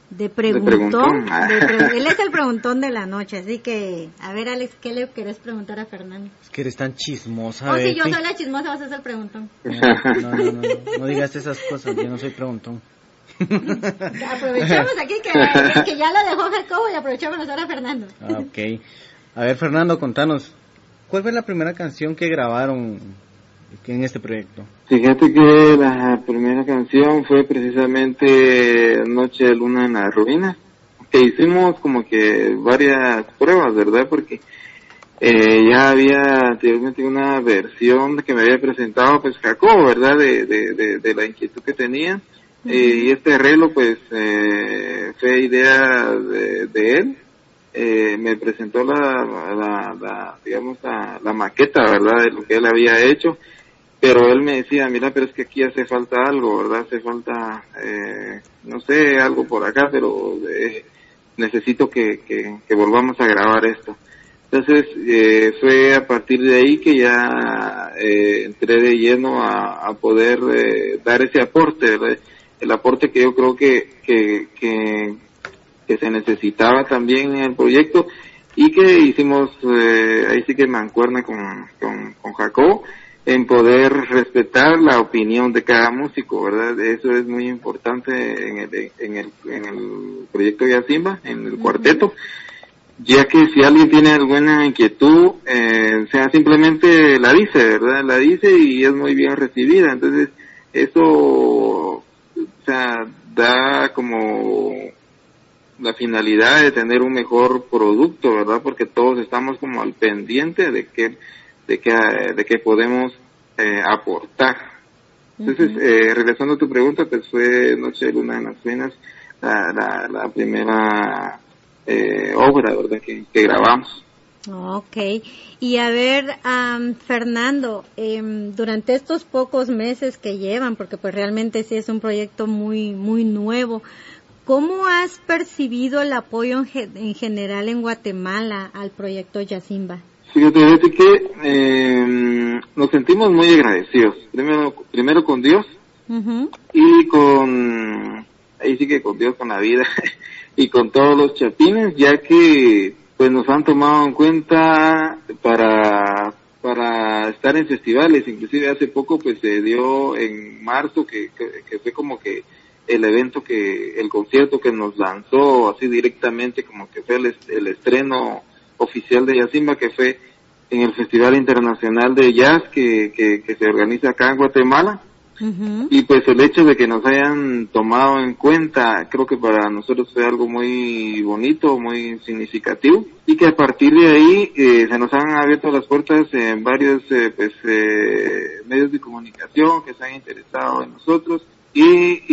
de preguntón. él es el preguntón de la noche, así que, a ver, Alex, ¿qué le querés preguntar a Fernando? Es que eres tan chismosa. Oh, si yo soy la chismosa, vas a ser el preguntón. No, no, no, no, digas esas cosas, yo no soy preguntón. Aprovechemos aquí que, que ya lo dejó Jacobo y aprovechemos ahora a Fernando. Ah, ok. A ver, Fernando, contanos, ¿cuál fue la primera canción que grabaron en este proyecto? Fíjate que la primera canción fue precisamente Noche de Luna en la Ruina, que hicimos como que varias pruebas, ¿verdad? Porque eh, ya había anteriormente una versión que me había presentado pues Jacobo, ¿verdad? De, de, de, la inquietud que tenía. Eh, y este arreglo pues eh, fue idea de, él. Eh, me presentó la, la, la digamos, la, la, maqueta, ¿verdad? De lo que él había hecho pero él me decía, mira, pero es que aquí hace falta algo, ¿verdad? Hace falta, eh, no sé, algo por acá, pero necesito que, volvamos a grabar esto. Entonces eh, fue a partir de ahí que ya eh, entré de lleno a, a poder eh, dar ese aporte, el aporte que yo creo que, que, que, que, se necesitaba también en el proyecto y que hicimos, eh, ahí sí que me acuerdo con, con, con Jacob, en poder respetar la opinión de cada músico, ¿verdad? Eso es muy importante en el, en el, en el proyecto Yacimba, en el cuarteto, ya que si alguien tiene alguna inquietud, eh, sea simplemente la dice, ¿verdad? La dice y es muy bien recibida, entonces eso, o sea, da como la finalidad de tener un mejor producto, ¿verdad? Porque todos estamos como al pendiente de que de qué, de qué podemos eh, aportar. Entonces, eh, regresando a tu pregunta, pues fue Noche de Luna en las Venas la, la, primera eh, obra, ¿verdad?, que, grabamos. Ok. Y a ver, Fernando, em, durante estos pocos meses que llevan, porque pues realmente sí es un proyecto muy, muy nuevo, ¿cómo has percibido el apoyo en, en general en Guatemala al proyecto Yacimba? Fíjate, que eh, nos sentimos muy agradecidos. Primero, primero con Dios y con, ahí sí que con Dios, con la vida y con todos los chapines, ya que pues nos han tomado en cuenta para para estar en festivales, inclusive hace poco pues se dio en marzo que, que, fue como que el evento que, el concierto que nos lanzó así directamente como que fue el, el estreno oficial de Yacimba que fue en el Festival Internacional de Jazz que, que, se organiza acá en Guatemala. Y pues el hecho de que nos hayan tomado en cuenta, creo que para nosotros fue algo muy bonito, muy significativo, y que a partir de ahí eh, se nos han abierto las puertas en varios eh, pues, eh, medios de comunicación que se han interesado en nosotros, y,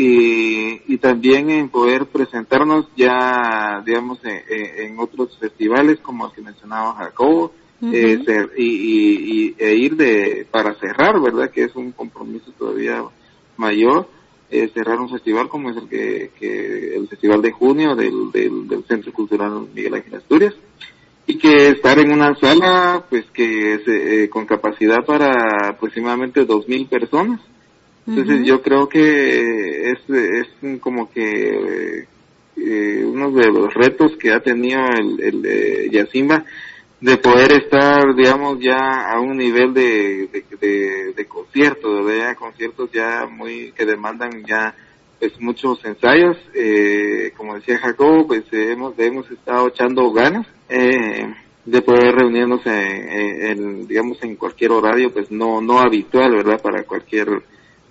y, también en poder presentarnos ya, digamos, en, otros festivales como el que mencionaba Jacobo, eh, y, e ir de, para cerrar, ¿verdad? Que es un compromiso todavía mayor, eh, cerrar un festival como es el que, que el festival de junio del, del, Centro Cultural Miguel Ángel Asturias y que estar en una sala pues que eh, con capacidad para aproximadamente dos mil personas. Entonces yo creo que es, es como que eh, uno de los retos que ha tenido el, el eh, Yacimba de poder estar, digamos, ya a un nivel de, de, de, conciertos, ¿verdad? conciertos ya muy, que demandan ya pues muchos ensayos, eh, como decía Jacobo, pues hemos, hemos estado echando ganas, eh, de poder reunirnos en, en, digamos, en cualquier horario, pues no, no habitual, ¿verdad? Para cualquier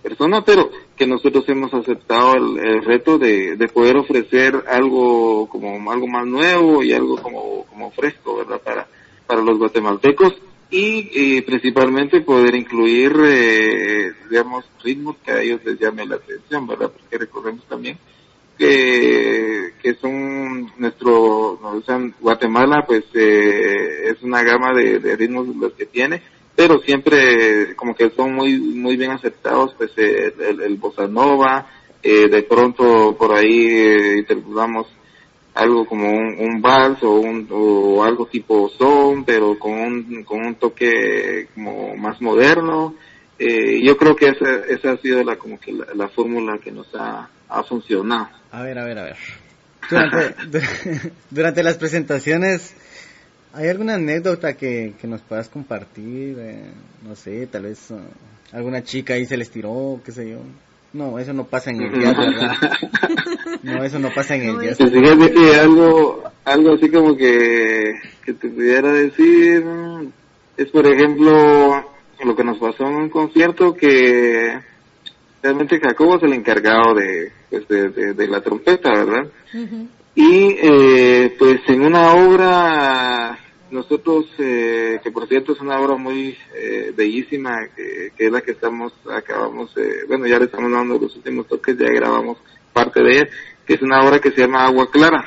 persona, pero que nosotros hemos aceptado el, reto de, de, poder ofrecer algo como algo más nuevo y algo como, como fresco, ¿verdad? Para, para los guatemaltecos y, principalmente poder incluir, eh, digamos, ritmos que a ellos les llame la atención, ¿verdad? Porque recordemos también que, que son nuestro, o sea, Guatemala pues eh, es una gama de, ritmos los que tiene, pero siempre como que son muy muy bien aceptados pues eh, el, el, bossa nova, eh, de pronto por ahí eh, algo como un, un vals o, un, o algo tipo son, pero con un, con un toque como más moderno. Eh, yo creo que esa, esa ha sido la como que la, la fórmula que nos ha, ha funcionado. A ver, a ver, a ver. Durante, durante las presentaciones, ¿hay alguna anécdota que, que nos puedas compartir? Eh, no sé, tal vez uh, alguna chica ahí se les tiró, qué sé yo. No, eso no pasa en el jazz, ¿verdad? No, eso no pasa en el jazz. Pues fíjate que algo, algo así como que, que te pudiera decir, es por ejemplo, lo que nos pasó en un concierto que realmente Jacobo es el encargado de, pues de, de, de la trompeta, ¿verdad? Y eh, pues en una obra, nosotros, eh, que por cierto es una obra muy eh, bellísima, que, que es la que estamos, acabamos, eh, bueno, ya le estamos dando los últimos toques, ya grabamos parte de ella, que es una obra que se llama Agua Clara.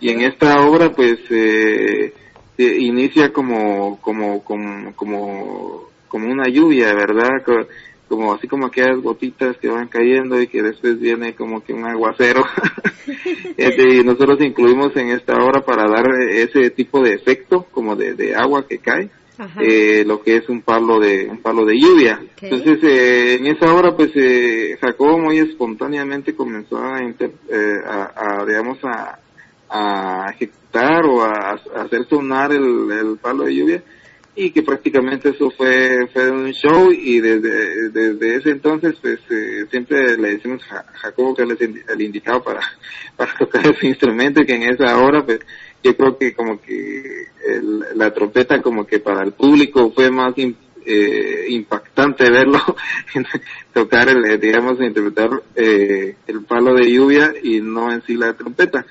Y en esta obra pues eh, eh, inicia como, como, como, como, como una lluvia, ¿verdad? Co- Como así como aquellas gotitas que van cayendo y que después viene como que un aguacero. Este, y nosotros incluimos en esta obra para dar ese tipo de efecto como de, de agua que cae. Eh, lo que es un palo de un palo de lluvia. Entonces eh, en esa hora pues eh, Jacobo muy espontáneamente comenzó a, inter- eh, a, a, digamos a, a ejecutar o a, a hacer sonar el, el palo de lluvia y que prácticamente eso fue fue un show y desde, desde ese entonces pues eh, siempre le decimos a Jacobo que él es el, para, para tocar ese instrumento y que en esa hora pues yo creo que como que el- la trompeta como que para el público fue más eh, impactante verlo tocar el, eh, digamos interpretar eh, el palo de lluvia y no en sí la trompeta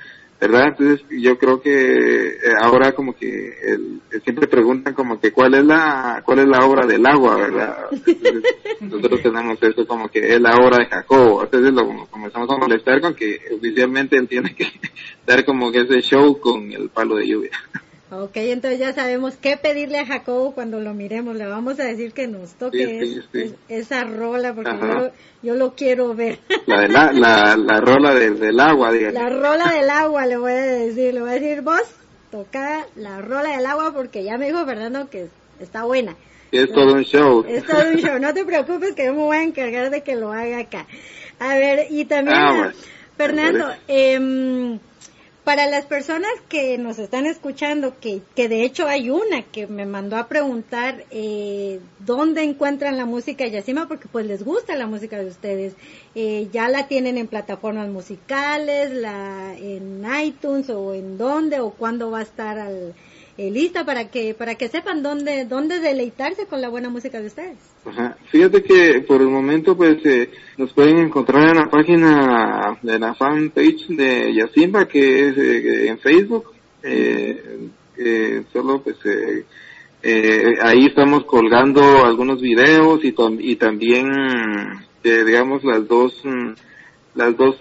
verdad entonces yo creo que eh, ahora como que el- siempre preguntan como que cuál es la cuál es la obra del agua verdad Entonces, nosotros tenemos eso como que es la obra de Jacobo. Entonces lo comenzamos a molestar con que oficialmente él tiene que dar como que ese show con el palo de lluvia Ok, entonces ya sabemos qué pedirle a Jacobo cuando lo miremos. Le vamos a decir que nos toque Sí, sí, es- sí. es- esa rola porque yo lo, yo lo quiero ver. la de la, la, la rola de- del agua dígale. La rola del agua le voy a decir. Le voy a decir, vos toca la rola del agua porque ya me dijo Fernando que está buena. es todo un show Es todo un show. No te preocupes que yo me voy a encargar de que lo haga acá. A ver, y también, Ah, bueno. Fernando, em, para las personas que nos están escuchando, que, que de hecho hay una que me mandó a preguntar eh, dónde encuentran la música de Yacima, porque pues les gusta la música de ustedes. Eh, ya la tienen en plataformas musicales, la en iTunes o en dónde o cuándo va a estar al, eh, lista para que para que sepan dónde dónde deleitarse con la buena música de ustedes. Ajá. Fíjate que por el momento pues eh, nos pueden encontrar en la página de la fanpage de Yacimba que es eh, en Facebook. Eh, eh, solo pues ahí estamos colgando algunos videos y, y también digamos las dos mm, las dos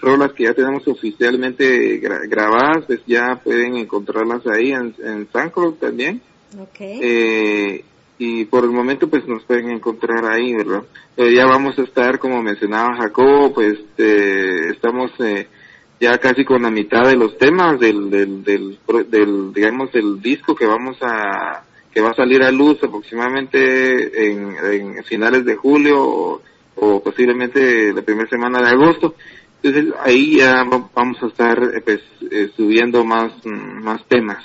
rolas que ya tenemos oficialmente gra- grabadas pues ya pueden encontrarlas ahí en, en SoundCloud también Okay. eh, y por el momento pues nos pueden encontrar ahí, ¿verdad? Eh, ya vamos a estar, como mencionaba Jacobo, pues eh, estamos eh, ya casi con la mitad de los temas del, del, del, del, digamos, del disco que vamos a, que va a salir a luz aproximadamente en, en finales de julio o, o posiblemente la primera semana de agosto. Entonces ahí ya va- vamos a estar eh, pues eh, subiendo más, mm, más temas.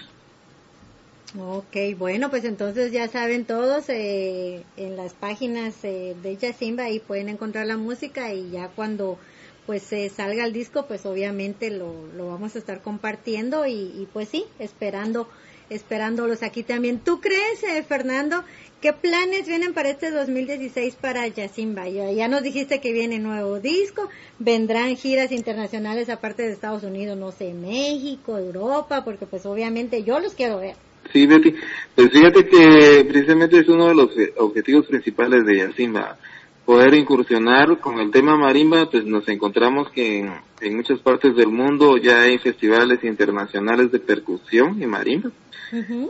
Ok, bueno, pues entonces ya saben todos, eh, en las páginas eh, de Yacimba ahí pueden encontrar la música y ya cuando pues se salga el disco, pues obviamente lo, lo vamos a estar compartiendo y, y pues sí, esperando, esperándolos aquí también. ¿Tú crees, eh, Fernando, qué planes vienen para este 2016 para Yacimba? Ya, ya nos dijiste que viene nuevo disco, vendrán giras internacionales aparte de Estados Unidos, no sé, México, Europa, porque pues obviamente yo los quiero ver. Sí, Betty. Pues fíjate que precisamente es uno de los eh, objetivos principales de Yacimba. poder incursionar con el tema marimba, pues nos encontramos que en, muchas partes del mundo ya hay festivales internacionales de percusión y marimba,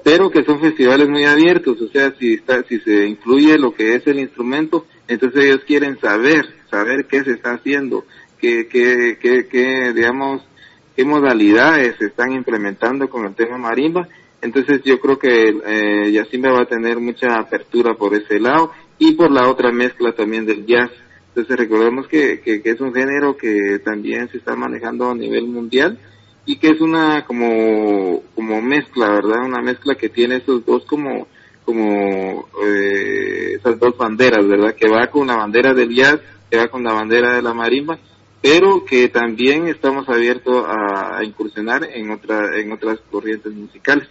pero que son festivales muy abiertos, o sea, si está, si se incluye lo que es el instrumento, entonces ellos quieren saber, saber qué se está haciendo, qué, qué, qué, qué digamos, qué modalidades se están implementando con el tema marimba. Entonces yo creo que eh, Yacimba va a tener mucha apertura por ese lado y por la otra mezcla también del jazz. Entonces recordemos que, que, es un género que también se está manejando a nivel mundial y que es una como, como mezcla, ¿verdad? Una mezcla que tiene esos dos como, como eh, esas dos banderas, ¿verdad? Que va con la bandera del jazz, que va con la bandera de la marimba pero que también estamos abiertos a, incursionar en, otra, en otras corrientes musicales.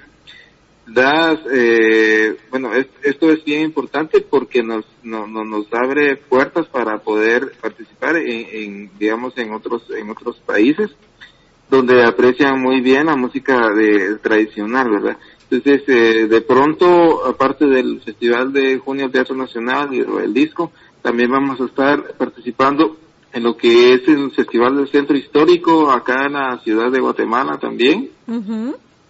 Das, eh, bueno, esto es bien importante porque nos, no, nos abre puertas para poder participar en, digamos, en otros, en otros países donde aprecian muy bien la música de, tradicional, ¿verdad? Entonces, eh, de pronto, aparte del Festival de Junio Teatro Nacional y el disco, también vamos a estar participando en lo que es el Festival del Centro Histórico acá en la ciudad de Guatemala también.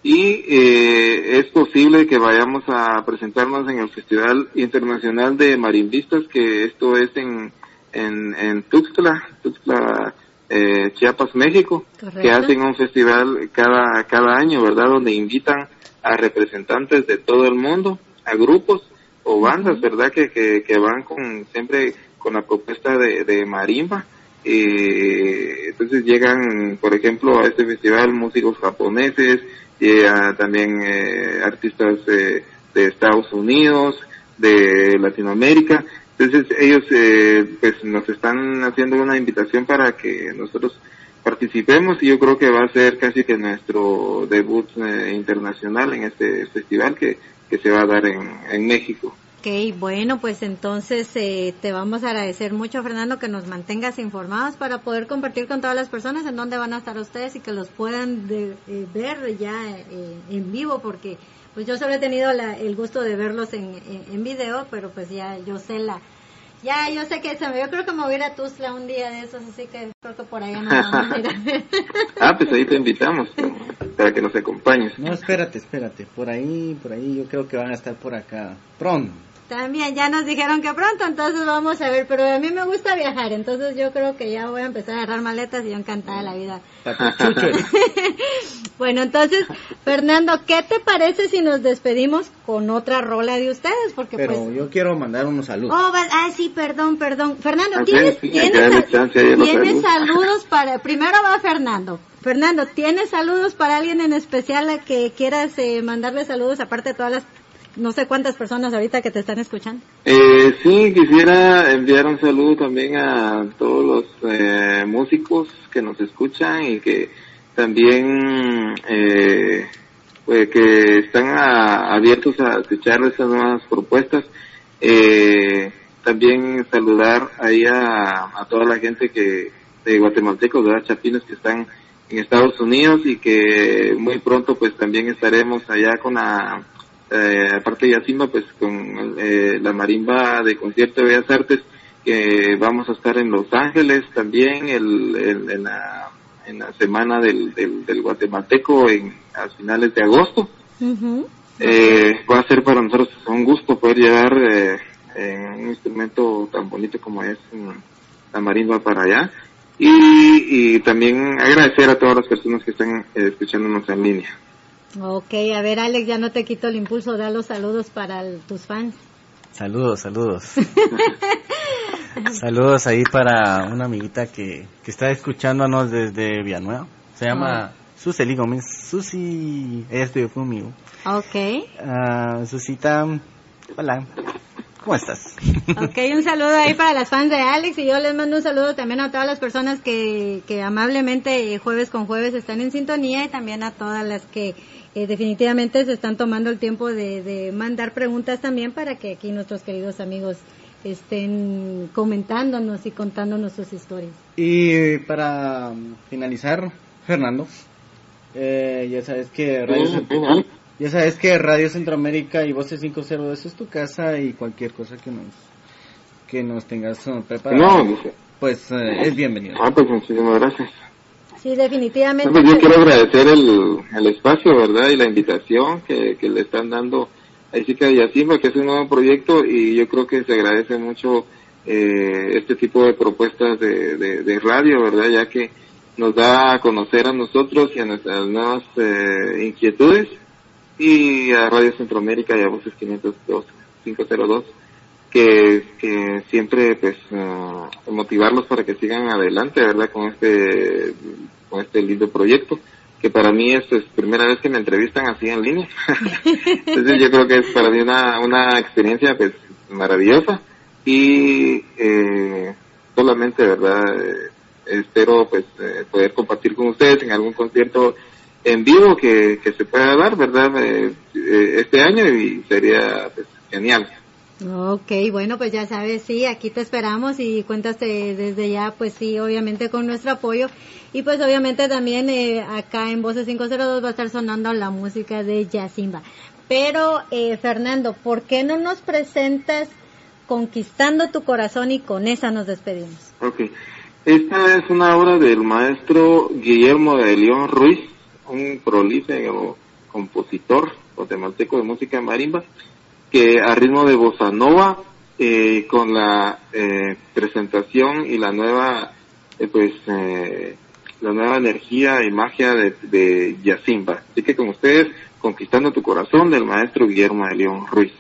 Y eh, es posible que vayamos a presentarnos en el Festival Internacional de Marimbistas, que esto es en, en, en Tuxtla, Tuxtla, eh, Chiapas, México, que hacen un festival cada, cada año, ¿verdad? Donde invitan a representantes de todo el mundo, a grupos o bandas, ¿verdad? Que, que, que van con siempre con la propuesta de, de marimba. Eh, entonces llegan, por ejemplo, a este festival músicos japoneses, llega también eh, artistas de Estados Unidos, de Latinoamérica. Entonces ellos eh, pues nos están haciendo una invitación para que nosotros participemos y yo creo que va a ser casi que nuestro debut eh, internacional en este festival que, que se va a dar en, en México. Ok, bueno, pues entonces eh, te vamos a agradecer mucho, Fernando, que nos mantengas informados para poder compartir con todas las personas en dónde van a estar ustedes y que los puedan eh, ver ya eh, en vivo, porque pues yo solo he tenido el gusto de verlos en, en, video, pero pues ya yo sé la... Ya, yo sé que se me, yo creo que me voy a ir a Tuzla un día de esos, así que creo que por allá nos vamos a ir a ver. ah, pues ahí te invitamos para que nos acompañes. No, espérate, espérate, por ahí, por ahí yo creo que van a estar por acá pronto. También, ya nos dijeron que pronto, entonces vamos a ver, pero a mí me gusta viajar, entonces yo creo que ya voy a empezar a agarrar maletas y yo encantada de la vida. bueno, entonces, Fernando, ¿qué te parece si nos despedimos con otra rola de ustedes? Porque pero pues... yo quiero mandar unos saludos. Oh, ah, sí, perdón, perdón. Fernando, ¿tienes, ¿tienes, saludos para... Primero va Fernando. Fernando, ¿tienes saludos para alguien en especial a que quieras eh, mandarle saludos aparte de todas las no sé cuántas personas ahorita que te están escuchando. Eh, sí, quisiera enviar un saludo también a todos los eh, músicos que nos escuchan y que también eh, pues que están abiertos a escuchar esas nuevas propuestas. Eh, también saludar ahí a, a, toda la gente que de guatemaltecos, de chapines que están en Estados Unidos y que muy pronto pues también estaremos allá con la eh, aparte de Yacimba, pues con eh, la marimba de concierto de Bellas Artes, que vamos a estar en Los Ángeles también el, en, la, en la semana del, del, guatemalteco en, a finales de agosto. eh, va a ser para nosotros un gusto poder llevar eh, un instrumento tan bonito como es la marimba para allá. Y, y también agradecer a todas las personas que están eh, escuchándonos en línea. Ok, a ver Alex, ya no te quito el impulso, da los saludos para tus fans. Saludos, saludos. saludos ahí para una amiguita que, que está escuchándonos desde Villanueva. Se llama oh. Suseli Gómez. Susi, ella estudió conmigo. Ok. Uh, Susita, hola. ¿Cómo estás? Ok, un saludo ahí para las fans de Alex y yo les mando un saludo también a todas las personas que, que amablemente jueves con jueves están en sintonía y también a todas las que eh, definitivamente se están tomando el tiempo de, mandar preguntas también para que aquí nuestros queridos amigos estén comentándonos y contándonos sus historias. Y para finalizar, Fernando, eh, ya sabes que Radio, ya sabes que Radio Centroamérica y Voces 502 es tu casa y cualquier cosa que nos que nos tengas preparado, No, pues eh, es bienvenido. ah, pues muchísimas gracias. Sí, definitivamente. No, pues yo quiero agradecer el, el espacio, ¿verdad? Y la invitación que, que le están dando a Isica y a Simba, que es un nuevo proyecto y yo creo que se agradece mucho eh, este tipo de propuestas de, de, de radio, ¿verdad? Ya que nos da a conocer a nosotros y a nuestras nuevas eh, inquietudes y a Radio Centroamérica y a Voces 502, 502 que, que siempre pues uh, motivarlos para que sigan adelante, ¿verdad? Con este, con este lindo proyecto que para mí es pues, primera vez que me entrevistan así en línea. Entonces yo creo que es para mí una, una experiencia pues maravillosa y eh, solamente, ¿verdad? Eh, espero pues eh, poder compartir con ustedes en algún concierto en vivo que, que se pueda dar, ¿verdad? Eh, eh, este año y sería pues, genial. Ok, bueno, pues ya sabes, sí, aquí te esperamos y cuéntate desde ya, pues sí, obviamente con nuestro apoyo. Y pues obviamente también eh, acá en Voces 502 va a estar sonando la música de Yacimba. Pero, eh, Fernando, ¿por qué no nos presentas Conquistando tu Corazón y con esa nos despedimos? Ok. Esta es una obra del maestro Guillermo de León Ruiz, un prolífico compositor guatemalteco de música marimba, que a ritmo de bossa nova, eh, con la eh, presentación y la nueva, eh, pues, eh, la nueva energía y magia de, de Yacimba. Así que con ustedes, Conquistando tu Corazón, del maestro Guillermo de León Ruiz.